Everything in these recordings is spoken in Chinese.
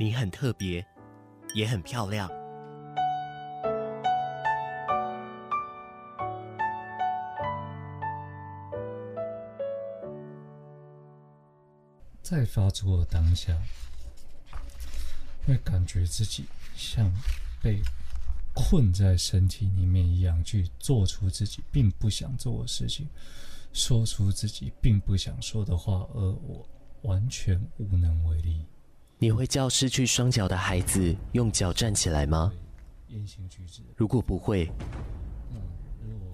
你很特别，也很漂亮。在发作的当下，会感觉自己像被困在身体里面一样，去做出自己并不想做的事情，说出自己并不想说的话，而我完全无能为力。你会叫失去双脚的孩子用脚站起来吗？如果不会，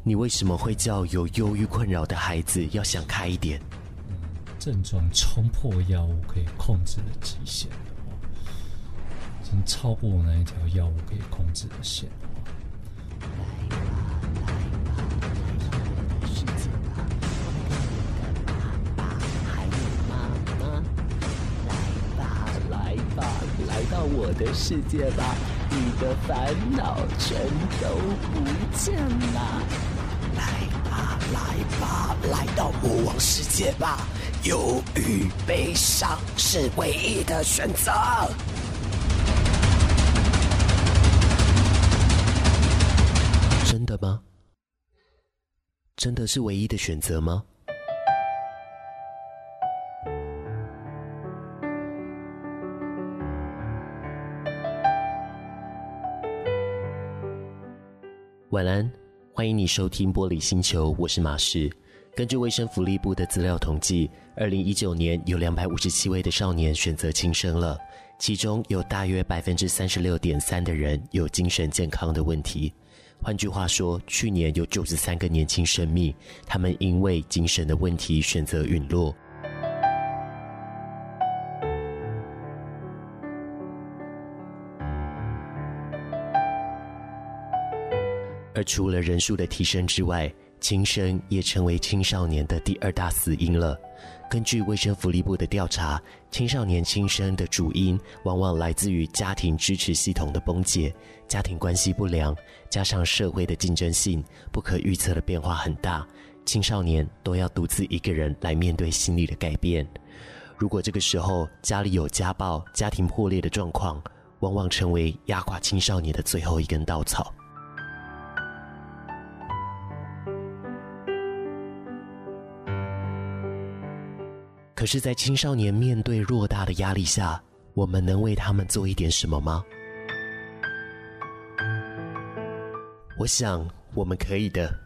你为什么会叫有忧郁困扰的孩子要想开一点？症状冲破药物可以控制的极限，已经超过那一条药物可以控制的线。的世界吧，你的烦恼全都不见了。来吧，来吧，来到魔王世界吧，忧郁、悲伤是唯一的选择。真的吗？真的是唯一的选择吗？晚安，欢迎你收听玻璃星球，我是马士。根据卫生福利部的资料统计，二零一九年有两百五十七位的少年选择轻生了，其中有大约百分之三十六点三的人有精神健康的问题。换句话说，去年有九十三个年轻生命，他们因为精神的问题选择陨落。除了人数的提升之外，轻生也成为青少年的第二大死因了。根据卫生福利部的调查，青少年轻生的主因往往来自于家庭支持系统的崩解、家庭关系不良，加上社会的竞争性、不可预测的变化很大，青少年都要独自一个人来面对心理的改变。如果这个时候家里有家暴、家庭破裂的状况，往往成为压垮青少年的最后一根稻草。可是，在青少年面对偌大的压力下，我们能为他们做一点什么吗？我想，我们可以的。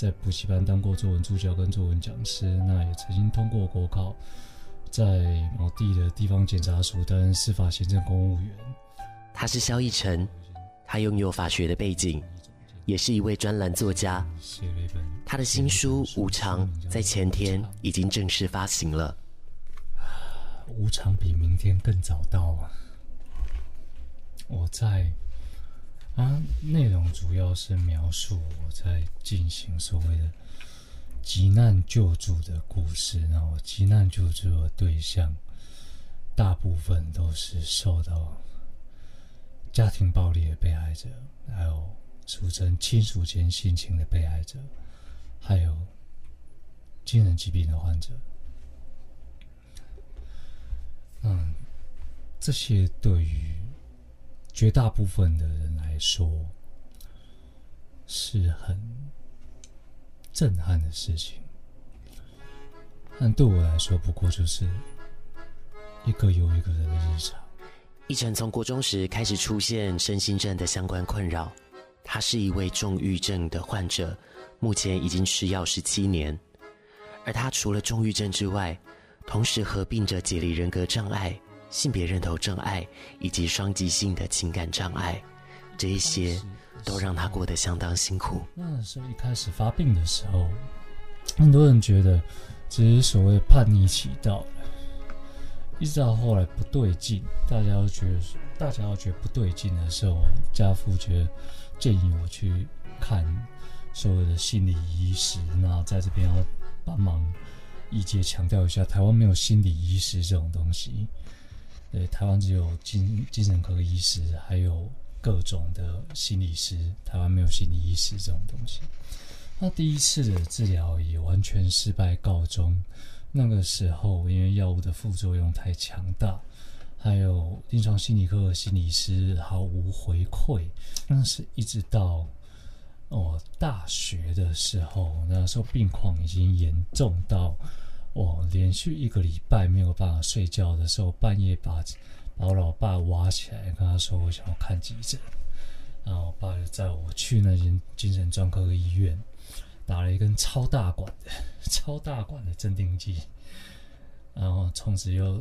在补习班当过作文助教跟作文讲师，那也曾经通过国考，在某地的地方检察署担任司法行政公务员。他是萧逸晨，他拥有法学的背景，也是一位专栏作家。他的新书《无常》在前天已经正式发行了。无常比明天更早到啊！我在。啊，内容主要是描述我在进行所谓的急难救助的故事。然后，急难救助的对象大部分都是受到家庭暴力的被害者，还有俗称亲属间性侵的被害者，还有精神疾病的患者。嗯，这些对于绝大部分的人来说是很震撼的事情，但对我来说，不过就是一个又一个人的日常。奕辰从国中时开始出现身心症的相关困扰，他是一位重郁症的患者，目前已经吃药十七年。而他除了重郁症之外，同时合并着解离人格障碍、性别认同障碍以及双极性的情感障碍，这一些都让他过得相当辛苦。那时候一开始发病的时候，很多人觉得只是所谓叛逆期到了，一直到后来不对劲，大家都觉得大家都觉得不对劲的时候，家父觉得建议我去看所谓的心理医师，那在这边要帮忙。一节强调一下，台湾没有心理医师这种东西。对，台湾只有精精神科医师，还有各种的心理师。台湾没有心理医师这种东西。那第一次的治疗以完全失败告终。那个时候，因为药物的副作用太强大，还有临床心理科的心理师毫无回馈。但是一直到哦大学的时候，那时候病况已经严重到。我连续一个礼拜没有办法睡觉的时候，半夜把把我老爸挖起来，跟他说我想要看急诊，然后我爸就载我去那间精神专科医院，打了一根超大管的 超大管的镇定剂，然后从此又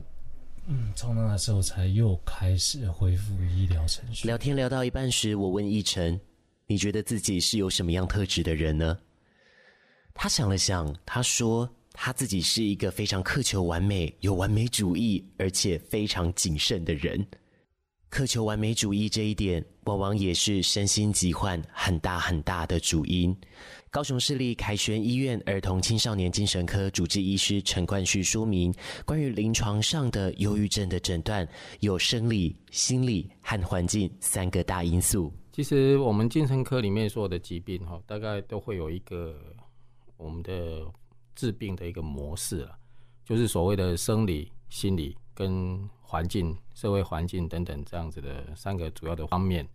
嗯，从那时候才又开始恢复医疗程序。聊天聊到一半时，我问奕晨：“你觉得自己是有什么样特质的人呢？”他想了想，他说。他自己是一个非常苛求完美、有完美主义，而且非常谨慎的人。苛求完美主义这一点，往往也是身心疾患很大很大的主因。高雄市立凯旋医院儿童青少年精神科主治医师陈冠旭说明，关于临床上的忧郁症的诊断，有生理、心理和环境三个大因素。其实我们精神科里面所有的疾病，哈，大概都会有一个我们的。治病的一个模式了，就是所谓的生理、心理跟环境、社会环境等等这样子的三个主要的方面。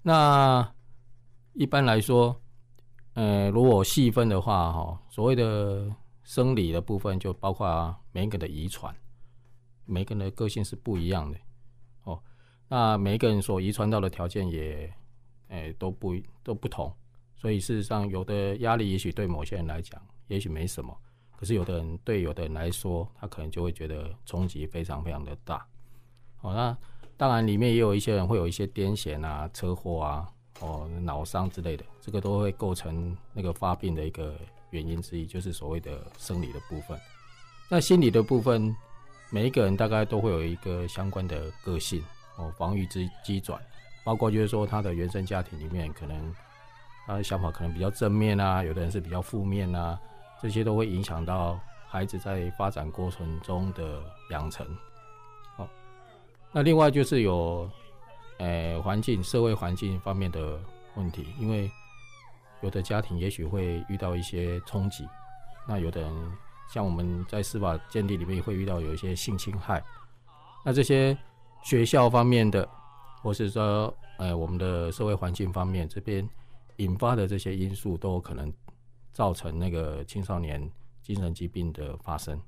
那一般来说，呃，如果细分的话，哈，所谓的生理的部分就包括每一个人的遗传，每个人的个性是不一样的哦。那每一个人所遗传到的条件也，诶，都不都不同，所以事实上，有的压力也许对某些人来讲。也许没什么，可是有的人对有的人来说，他可能就会觉得冲击非常非常的大。哦，那当然里面也有一些人会有一些癫痫啊、车祸啊、哦脑伤之类的，这个都会构成那个发病的一个原因之一，就是所谓的生理的部分。那心理的部分，每一个人大概都会有一个相关的个性哦，防御之机转，包括就是说他的原生家庭里面，可能他的想法可能比较正面啊，有的人是比较负面啊。这些都会影响到孩子在发展过程中的养成。好，那另外就是有，呃，环境、社会环境方面的问题，因为有的家庭也许会遇到一些冲击，那有的人像我们在司法鉴定里面也会遇到有一些性侵害，那这些学校方面的，或是说，呃，我们的社会环境方面这边引发的这些因素都有可能。造成那个青少年精神疾病的发生。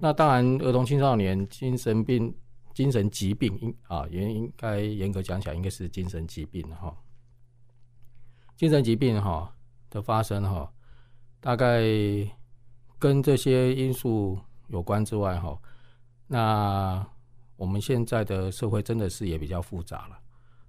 那当然，儿童青少年精神病、精神疾病应啊，也应该严格讲起来，应该是精神疾病哈。精神疾病哈的发生哈，大概跟这些因素有关之外哈，那我们现在的社会真的是也比较复杂了，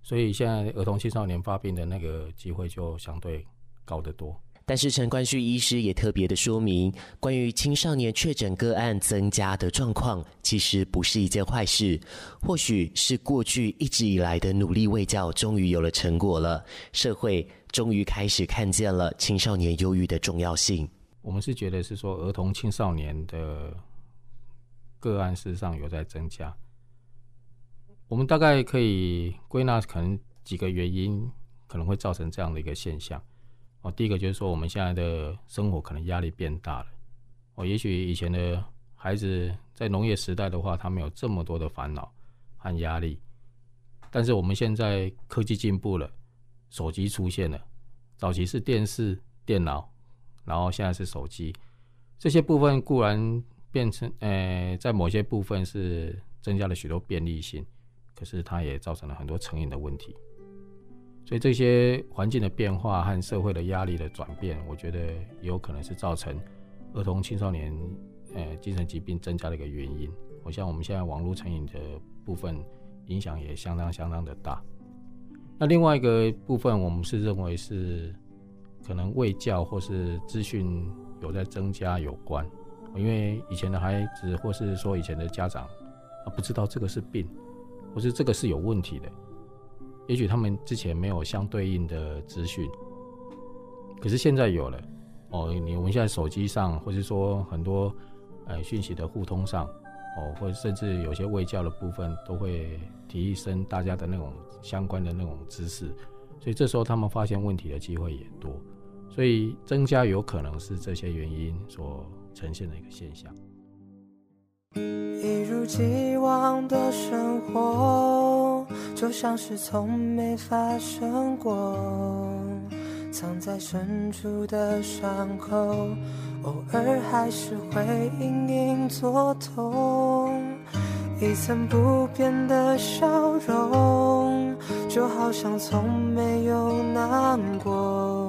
所以现在儿童青少年发病的那个机会就相对高得多。但是陈冠旭医师也特别的说明，关于青少年确诊个案增加的状况，其实不是一件坏事，或许是过去一直以来的努力卫教终于有了成果了，社会终于开始看见了青少年忧郁的重要性。我们是觉得是说，儿童青少年的个案事实上有在增加，我们大概可以归纳可能几个原因，可能会造成这样的一个现象。哦，第一个就是说，我们现在的生活可能压力变大了。哦，也许以前的孩子在农业时代的话，他没有这么多的烦恼和压力。但是我们现在科技进步了，手机出现了，早期是电视、电脑，然后现在是手机，这些部分固然变成，呃，在某些部分是增加了许多便利性，可是它也造成了很多成瘾的问题。所以这些环境的变化和社会的压力的转变，我觉得也有可能是造成儿童青少年呃精神疾病增加的一个原因。我像我们现在网络成瘾的部分影响也相当相当的大。那另外一个部分，我们是认为是可能卫教或是资讯有在增加有关，因为以前的孩子或是说以前的家长啊不知道这个是病，或是这个是有问题的，也许他们之前没有相对应的资讯，可是现在有了哦，你我们现在手机上或是说很多呃讯息的互通上哦，或者甚至有些卫教的部分都会提升大家的那种。相关的那种知识，所以这时候他们发现问题的机会也多，所以增加有可能是这些原因所呈现的一个现象。一如既往的生活，就像是从没发生过，藏在深处的伤口，偶尔还是会隐隐作痛，一层不变的笑容。就好像从没有难过，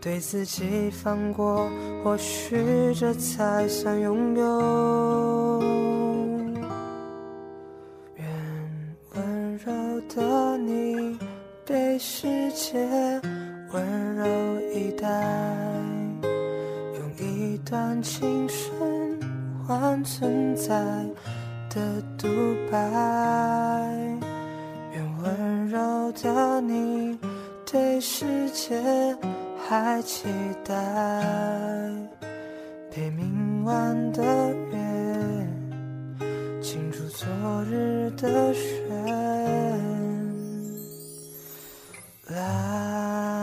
对自己放过，或许这才算拥有。愿温柔的你被世界温柔以待，用一段青春换存在的独白。愿温柔的你，对世界还期待，被明晚的月清除昨日的绚烂。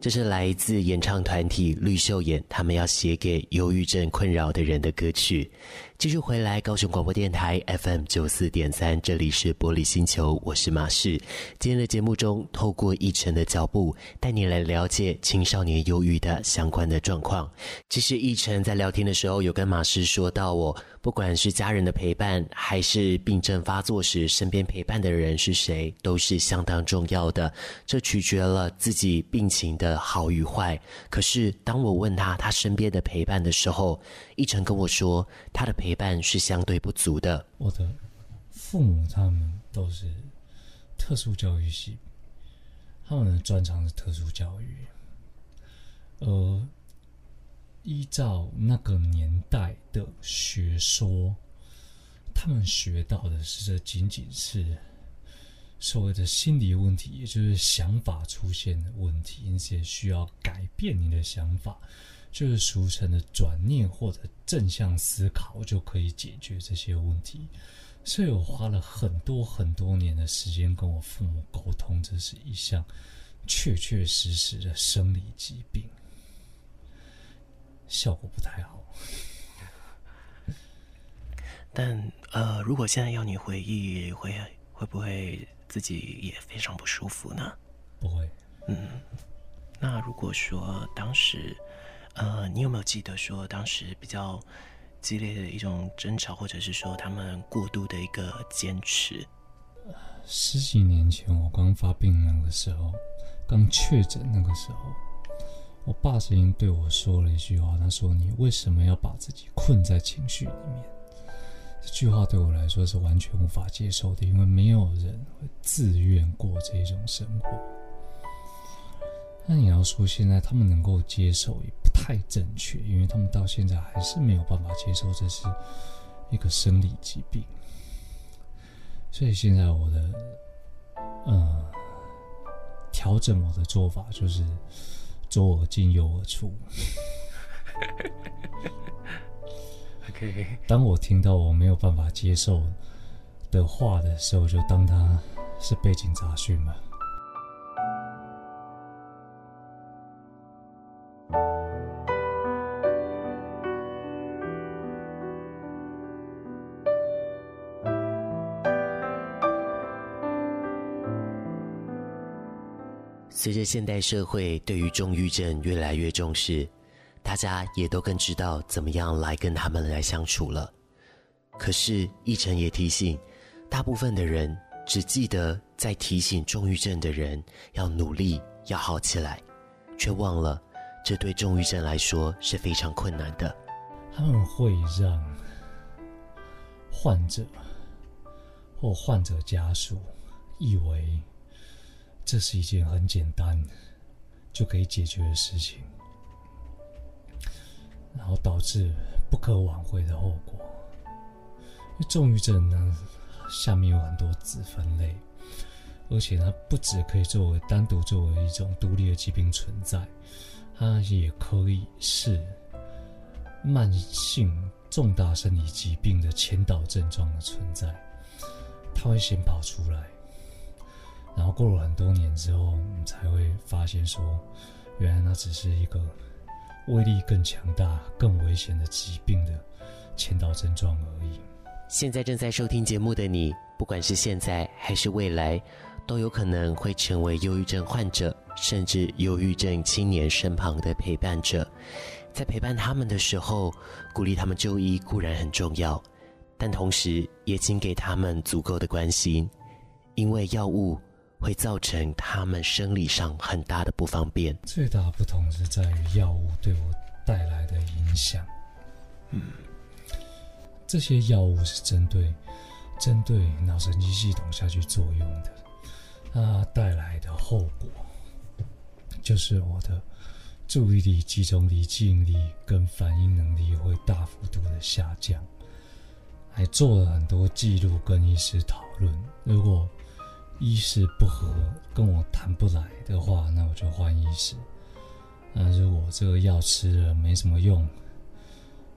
这是来自演唱团体绿秀眼，他们要写给忧郁症困扰的人的歌曲。继续回来，高雄广播电台 FM 九四点三，这里是玻璃星球，我是马世。今天的节目中，透过奕晨的脚步，带你来了解青少年忧郁的相关的状况。其实奕晨在聊天的时候，有跟马世说到，我不管是家人的陪伴，还是病症发作时身边陪伴的人是谁，都是相当重要的。这取决了自己病情的好与坏。可是当我问他他身边的陪伴的时候，一成跟我说，他的陪。伴是相对不足的。我的父母他们都是特殊教育系，他们的专长是特殊教育。呃依照那个年代的学说，他们学到的是这仅仅是所谓的心理问题，也就是想法出现的问题，因此也需要改变你的想法。就是俗称的转念或者正向思考就可以解决这些问题，所以我花了很多很多年的时间跟我父母沟通，这是一项确确实实的生理疾病，效果不太好。但呃，如果现在要你回忆，会会不会自己也非常不舒服呢？不会。嗯，那如果说当时。呃，你有没有记得说当时比较激烈的一种争吵，或者是说他们过度的一个坚持？十几年前我刚发病那个时候，刚确诊那个时候，我爸曾经对我说了一句话，他说：“你为什么要把自己困在情绪里面？”这句话对我来说是完全无法接受的，因为没有人会自愿过这种生活。那你要说现在他们能够接受，也不太正确，因为他们到现在还是没有办法接受这是一个生理疾病。所以现在我的，呃，调整我的做法就是左耳进右耳出。OK，当我听到我没有办法接受的话的时候，就当它是背景杂讯嘛。随着现代社会对于重郁症越来越重视，大家也都更知道怎么样来跟他们来相处了。可是奕成也提醒，大部分的人只记得在提醒重郁症的人要努力，要好起来，却忘了这对重郁症来说是非常困难的。他们会让患者或患者家属以为这是一件很简单就可以解决的事情，然后导致不可挽回的后果。重郁症呢，下面有很多子分类，而且它不只可以作为单独作为一种独立的疾病存在，它也可以是慢性重大生理疾病的前导症状的存在。它会先跑出来，然后过了很多年之后，你才会发现说，原来那只是一个威力更强大、更危险的疾病的前导症状而已。现在正在收听节目的你，不管是现在还是未来，都有可能会成为忧郁症患者，甚至忧郁症青年身旁的陪伴者。在陪伴他们的时候，鼓励他们就医固然很重要，但同时也请给他们足够的关心，因为药物会造成他们生理上很大的不方便。最大的不同是在于药物对我带来的影响。嗯。这些药物是针对针对脑神经系统下去作用的，它带来的后果就是我的注意力、集中力、记忆力跟反应能力会大幅度的下降。还做了很多记录跟医师讨论，如果医师不合，跟我谈不来的话，那我就换医师。那如果这个药吃了没什么用，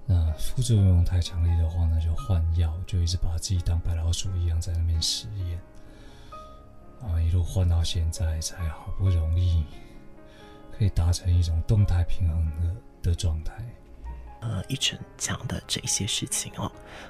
那副作用太强烈的话，那就换药，就一直把自己当白老鼠一样在那边实验，啊，一路换到现在，才好不容易可以达成一种动态平衡的的状态。呃，一成讲的这一些事情哦，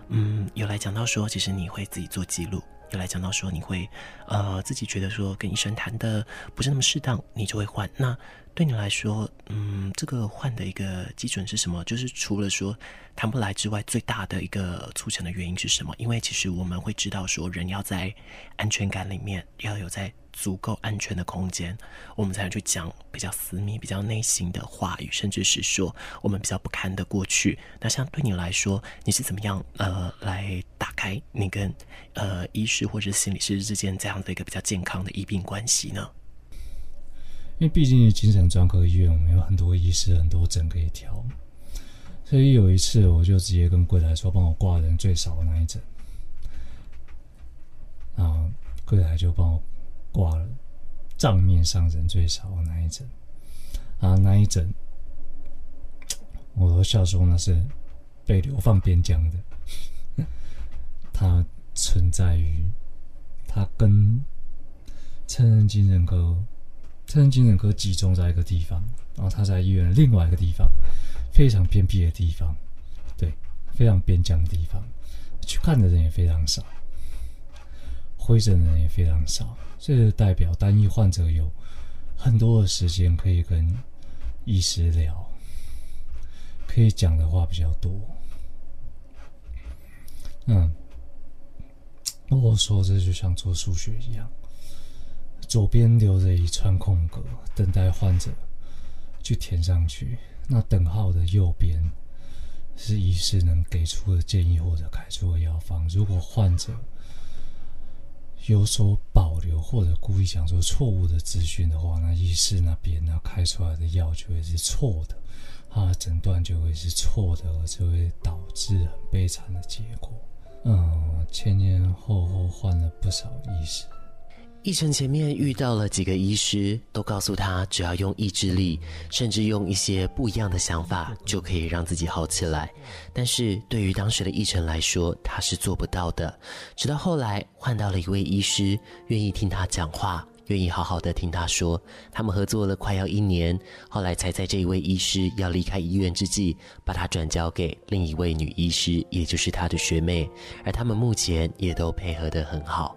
嗯，有来讲到说，其实你会自己做记录，来讲到说你会呃自己觉得说跟医生谈的不是那么适当，你就会换。那对你来说，嗯，这个换的一个基准是什么？就是除了说谈不来之外，最大的一个促成的原因是什么？因为其实我们会知道，说人要在安全感里面，要有在足够安全的空间，我们才能去讲比较私密、比较内心的话语，甚至是说我们比较不堪的过去。那像对你来说，你是怎么样呃来打开你跟呃医师或者心理师之间这样的一个比较健康的医病关系呢？因为毕竟精神专科医院，我们有很多医师、很多诊可以调，所以有一次我就直接跟柜台说：“帮我挂人最少的那一诊。”然后柜台就帮我挂了账面上人最少的那一诊。啊那一诊，我都笑说那是被流放边疆的。它存在于，它跟成人精神科。成人精神科集中在一个地方，然后他在医院的另外一个地方，非常偏僻的地方，对，非常边疆的地方，去看的人也非常少，回诊的人也非常少，这就代表单一患者有很多的时间可以跟医师聊，可以讲的话比较多。嗯，我说这就像做数学一样。左边留着一串空格，等待患者去填上去。那等号的右边是医师能给出的建议或者开出的药方。如果患者有所保留或者故意讲说错误的资讯的话，那医师那边呢开出来的药就会是错的，他的诊断就会是错的，而就会导致很悲惨的结果。嗯，前前后后换了不少医师。奕晨前面遇到了几个医师，都告诉他，只要用意志力，甚至用一些不一样的想法，就可以让自己好起来。但是对于当时的奕晨来说，他是做不到的。直到后来换到了一位医师，愿意听他讲话，愿意好好的听他说。他们合作了快要一年，后来才在这一位医师要离开医院之际，把他转交给另一位女医师，也就是他的学妹。而他们目前也都配合得很好。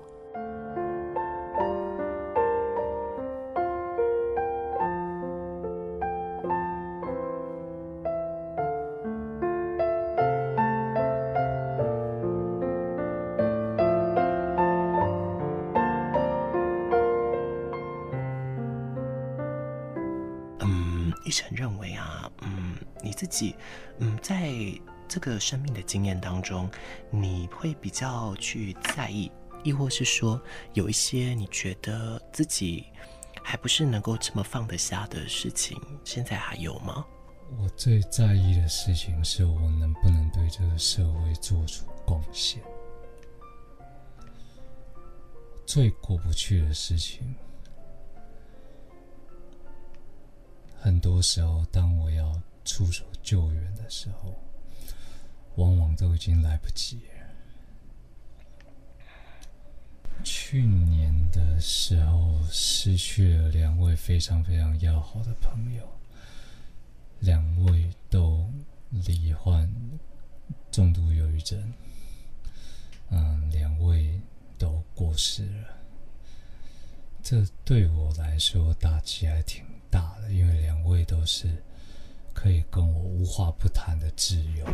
认为啊，嗯，你自己，嗯，在这个生命的经验当中，你会比较去在意，亦或是说有一些你觉得自己还不是能够这么放得下的事情，现在还有吗？我最在意的事情是我能不能对这个社会做出贡献。最过不去的事情，很多时候，当我要出手救援的时候，往往都已经来不及。去年的时候，失去了两位非常非常要好的朋友，两位都罹患重度忧郁症。嗯，两位。都过世了，这对我来说打击还挺大的，因为两位都是可以跟我无话不谈的挚友，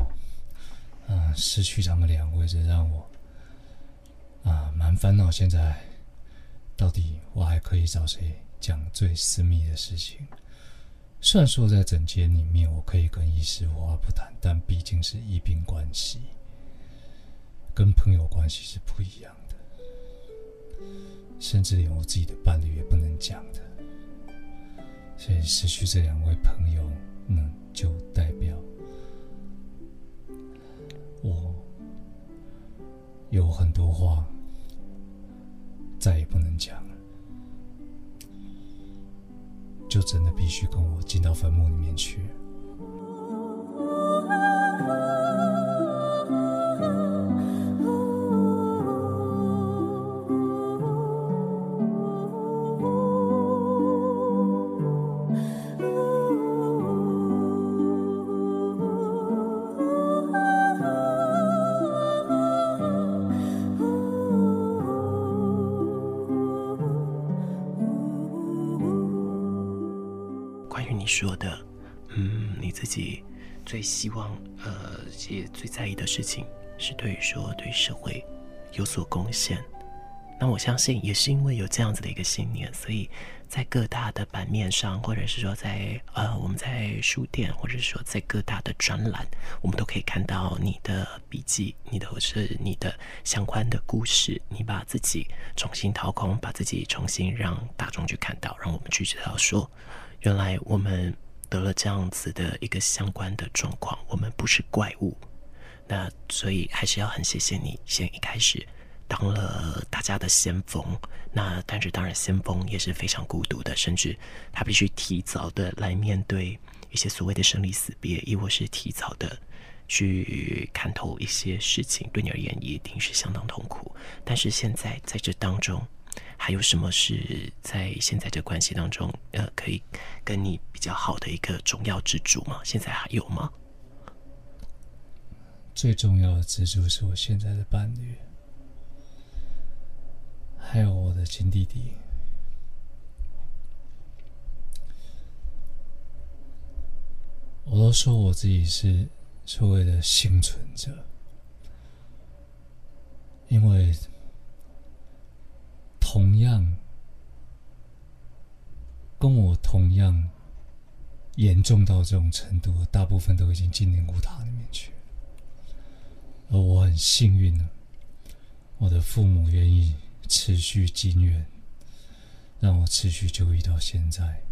啊，失去他们两位，这让我啊蛮烦恼。现在到底我还可以找谁讲最私密的事情？虽然说在诊间里面我可以跟医师无话不谈，但毕竟是医病关系，跟朋友关系是不一样的。甚至连我自己的伴侣也不能讲的，所以失去这两位朋友，那就代表我有很多话再也不能讲了，就真的必须跟我进到坟墓里面去。说的，嗯，你自己最希望，呃，也最在意的事情是对于说对社会有所贡献。那我相信也是因为有这样子的一个信念，所以在各大的版面上，或者是说在呃我们在书店，或者是说在各大的专栏，我们都可以看到你的笔记，你的或是你的相关的故事。你把自己重新掏空，把自己重新让大众去看到，让我们去知道说，原来我们。得了这样子的一个相关的状况，我们不是怪物，那所以还是要很谢谢你，先一开始当了大家的先锋。那但是当然，先锋也是非常孤独的，甚至他必须提早的来面对一些所谓的生离死别，亦或是提早的去看透一些事情，对你而言一定是相当痛苦。但是现在在这当中。还有什么是在现在这关系当中，呃，可以跟你比较好的一个重要支柱吗？现在还有吗？最重要的支柱是我现在的伴侣，还有我的亲弟弟。我都说我自己是所谓的幸存者，因为。同样跟我同样严重到这种程度，大部分都已经进灵骨塔里面去。而我很幸运呢，我的父母愿意持续经援，让我持续就医到现在。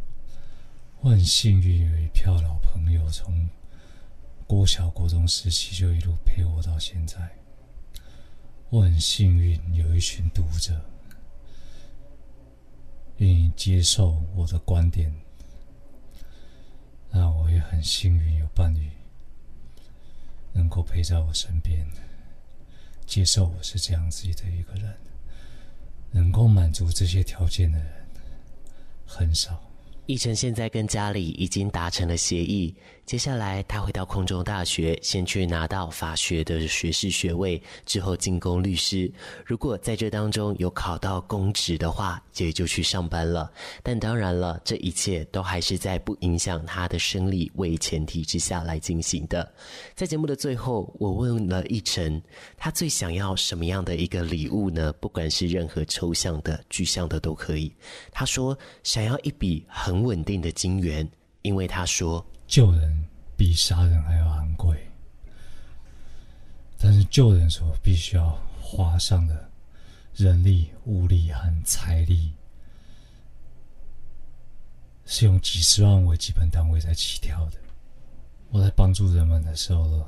我很幸运有一票老朋友，从国小、国中时期就一路陪我到现在。我很幸运有一群读者。愿意接受我的观点，那我也很幸运有伴侣能够陪在我身边，接受我是这样子的一个人，能够满足这些条件的人很少。奕晨现在跟家里已经达成了协议，接下来他回到空中大学，先去拿到法学的学士学位，之后进攻律师。如果在这当中有考到公职的话，也就去上班了。但当然了，这一切都还是在不影响他的生理为前提之下来进行的。在节目的最后，我问了奕成，他最想要什么样的一个礼物呢？不管是任何抽象的、具象的都可以。他说想要一笔很稳定的金元，因为他说救人比杀人还要昂贵，但是救人所必须要花上的人力、物力和财力，是用几十万为基本单位在起跳的。我在帮助人们的时候，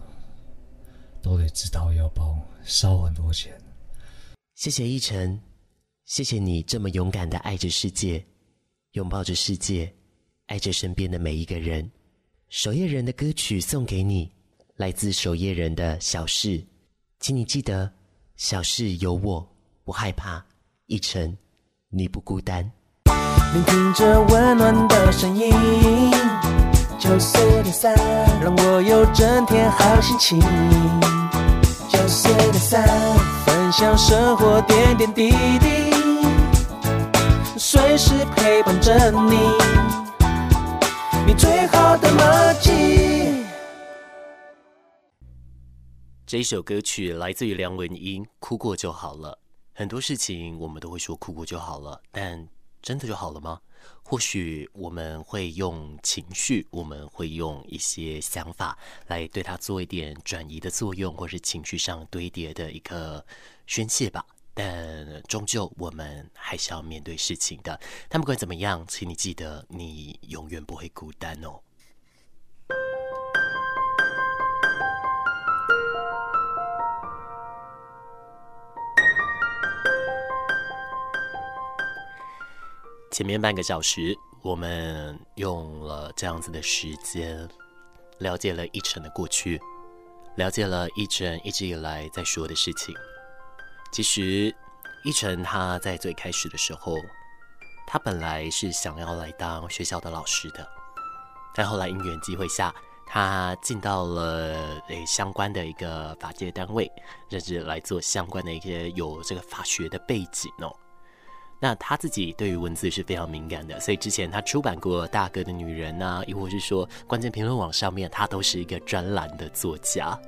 都得知道要包烧很多钱。谢谢一晨，谢谢你这么勇敢的爱着世界，拥抱着世界，爱着身边的每一个人。守夜人的歌曲送给你，来自守夜人的小事，请你记得，小事有我，不害怕。一成，你不孤单。聆听着温暖的声音。九四点三，让我有整天好心情。九四点三，分享生活点点滴滴，随时陪伴着，你最好的默契。这一首歌曲来自于梁文音，《哭过就好了》。很多事情我们都会说哭过就好了，但真的就好了吗？或许我们会用情绪，我们会用一些想法来对它做一点转移的作用，或是情绪上堆叠的一个宣泄吧。但终究我们还是要面对事情的。但不管怎么样，请你记得，你永远不会孤单哦。前面半个小时，我们用了这样子的时间，了解了一成的过去，了解了一成一直以来在说的事情。其实，一晨他在最开始的时候，他本来是想要来当学校的老师的，但后来因缘机会下，他进到了诶相关的一个法界单位，甚至来做相关的一些有这个法学的背景哦。那他自己对于文字是非常敏感的，所以之前他出版过《大哥的女人》啊，亦或是说关键评论网上面，他都是一个专栏的作家。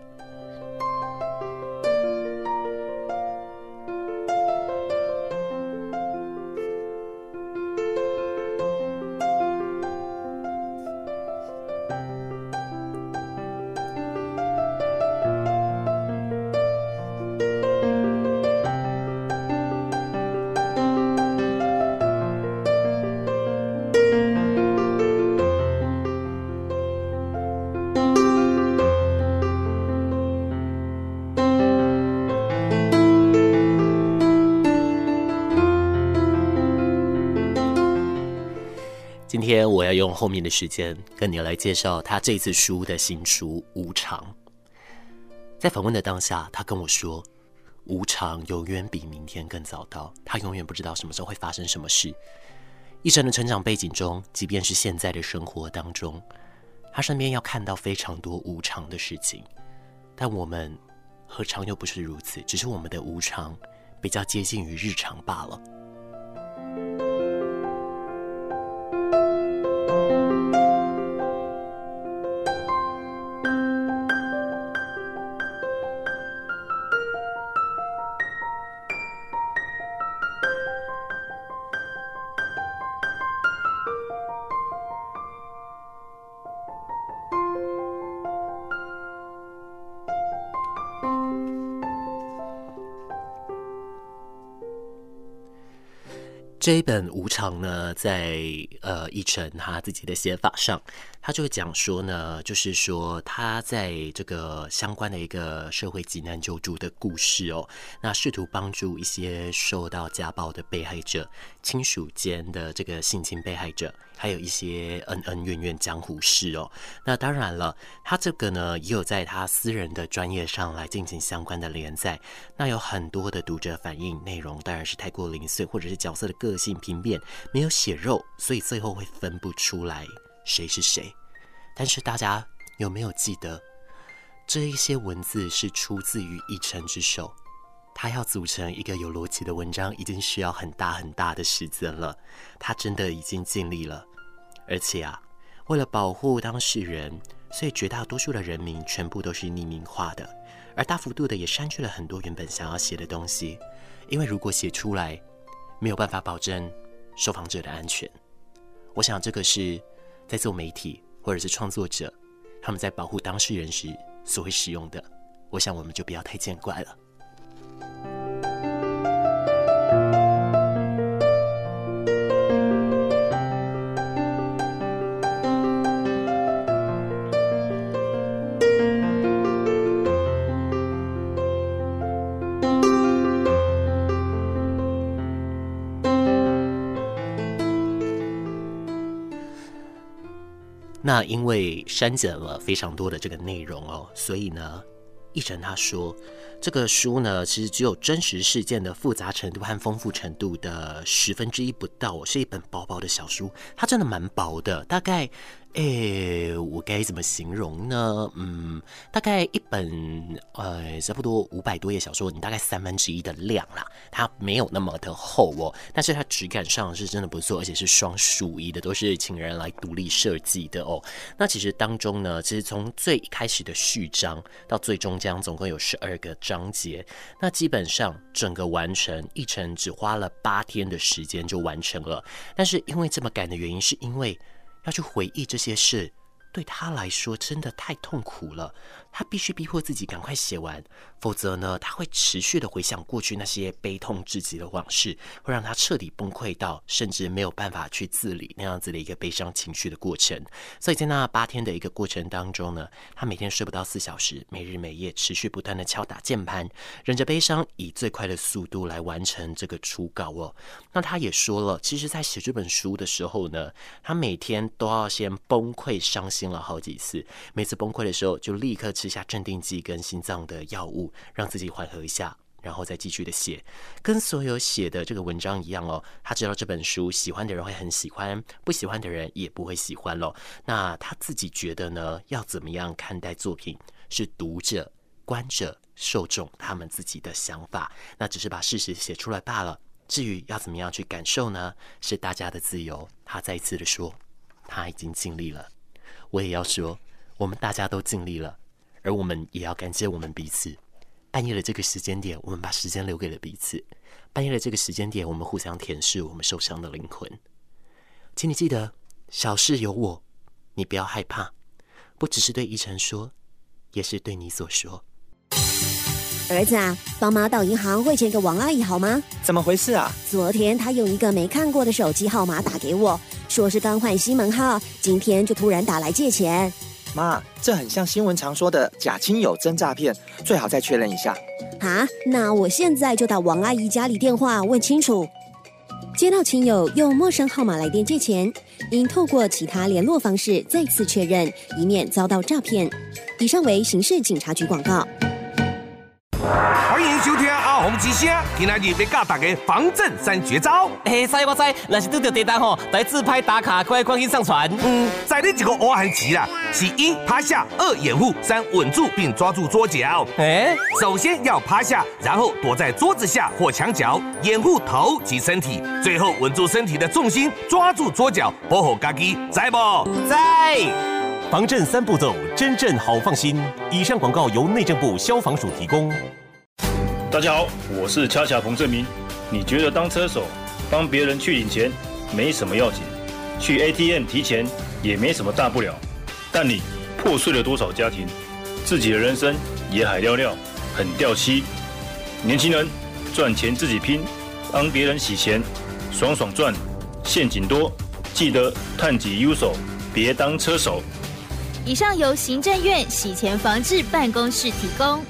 今天我要用后面的时间跟你来介绍他这次书的新书《无常》。在访问的当下，他跟我说：“无常永远比明天更早到，他永远不知道什么时候会发生什么事。”一生的成长背景中，即便是现在的生活当中，他身边要看到非常多无常的事情，但我们何尝又不是如此？只是我们的无常比较接近于日常罢了。这一本《无常》呢，在呃奕成他自己的写法上，他就会讲说呢，就是说他在这个相关的一个社会急难救助的故事哦，那试图帮助一些受到家暴的被害者、亲属间的这个性侵被害者，还有一些恩恩怨怨江湖事哦。那当然了，他这个呢也有在他私人的专业上来进行相关的连载。那有很多的读者反映，内容当然是太过零碎，或者是角色的个。性平面没有血肉，所以最后会分不出来谁是谁。但是大家有没有记得，这一些文字是出自于一城之手？他要组成一个有逻辑的文章，已经需要很大很大的时间了。他真的已经尽力了，而且啊，为了保护当事人，所以绝大多数的人名全部都是匿名化的，而大幅度的也删去了很多原本想要写的东西，因为如果写出来。没有办法保证受访者的安全。我想这个是在做媒体或者是创作者，他们在保护当事人时所会使用的，我想我们就不要太见怪了。那因为删减了非常多的这个内容哦，所以呢，译成他说，这个书呢，其实只有真实事件的复杂程度和丰富程度的十分之一不到，是一本薄薄的小书，它真的蛮薄的，大概。诶、我该怎么形容呢？嗯，大概一本呃，差不多五百多页小说，你大概三分之一的量啦。它没有那么的厚哦，但是它质感上是真的不错，而且是双属一的，都是请人来独立设计的哦。那其实当中呢，其实从最开始的序章到最终章，总共有十二个章节。那基本上整个完成，一成只花了八天的时间就完成了。但是因为这么赶的原因，是因为。要去回忆这些事，对他来说真的太痛苦了。他必须逼迫自己赶快写完，否则呢，他会持续的回想过去那些悲痛至极的往事，会让他彻底崩溃到甚至没有办法去自理那样子的一个悲伤情绪的过程。所以在那八天的一个过程当中呢，他每天睡不到四小时，每日每夜持续不断的敲打键盘，忍着悲伤，以最快的速度来完成这个初稿哦。那他也说了，其实在写这本书的时候呢，他每天都要先崩溃伤心了好几次，每次崩溃的时候就立刻。吃下镇定剂跟心脏的药物，让自己缓和一下，然后再继续的写。跟所有写的这个文章一样哦，他知道这本书喜欢的人会很喜欢，不喜欢的人也不会喜欢喽。那他自己觉得呢，要怎么样看待作品，是读者、观者、受众他们自己的想法，那只是把事实写出来罢了。至于要怎么样去感受呢，是大家的自由。他再一次的说，他已经尽力了。我也要说，我们大家都尽力了。而我们也要感谢我们彼此。半夜的这个时间点，我们把时间留给了彼此。半夜的这个时间点，我们互相舔舐我们受伤的灵魂。请你记得，小事有我，你不要害怕。不只是对依晨说，也是对你所说。儿子啊，帮妈到银行汇钱给王阿姨好吗？怎么回事啊？昨天她用一个没看过的手机号码打给我，说是刚换新门号，今天就突然打来借钱。妈，这很像新闻常说的假亲友真诈骗，最好再确认一下。啊，那我现在就打王阿姨家里电话问清楚。接到亲友用陌生号码来电借钱，应透过其他联络方式再次确认，以免遭到诈骗。以上为刑事警察局广告。欢迎收听阿红之声，今天要教大家防震三绝招。嘿，知我知，若是拄到地震吼，来自拍打卡，快快去上传。嗯，在你这个挖汉词啦，是一趴下，二掩护，三稳住并抓住桌脚。哎，首先要趴下，然后躲在桌子下或墙角，掩护头及身体，最后稳住身体的重心，抓住桌脚，保护家己，在不？在。防震三步骤，真正好放心。以上广告由内政部消防署提供。大家好，我是恰恰彭正明。你觉得当车手帮别人去领钱没什么要紧，去 ATM 提钱也没什么大不了，但你破碎了多少家庭，自己的人生也海尿尿，很掉漆。年轻人赚钱自己拼，帮别人洗钱，爽爽赚，陷阱多，记得探己优手，别当车手。以上由行政院洗钱防治办公室提供。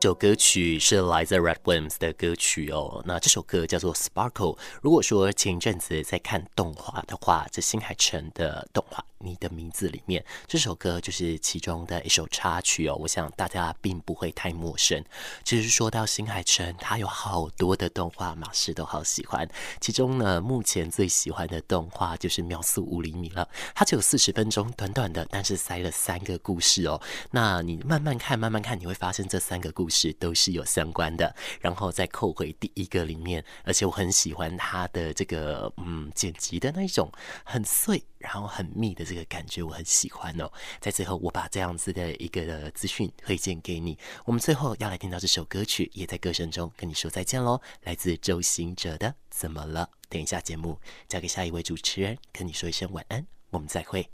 这首歌曲是来自 Red Wimps 的歌曲哦。那这首歌叫做《Sparkle》。如果说前一阵子在看动画的话，这新海诚的动画。你的名字里面这首歌就是其中的一首插曲哦，我想大家并不会太陌生。其实说到新海诚，他有好多的动画，马士都好喜欢。其中呢，目前最喜欢的动画就是《秒速五厘米》了。它只有四十分钟，短短的，但是塞了三个故事哦。那你慢慢看，慢慢看，你会发现这三个故事都是有相关的。然后再扣回第一个里面，而且我很喜欢它的这个嗯剪辑的那一种很碎，然后很密的。这个感觉我很喜欢哦。在最后，我把这样子的一个资讯推荐给你。我们最后要来听到这首歌曲，也在歌声中跟你说再见喽。来自周兴哲的《怎么了》。等一下节目交给下一位主持人，跟你说一声晚安，我们再会。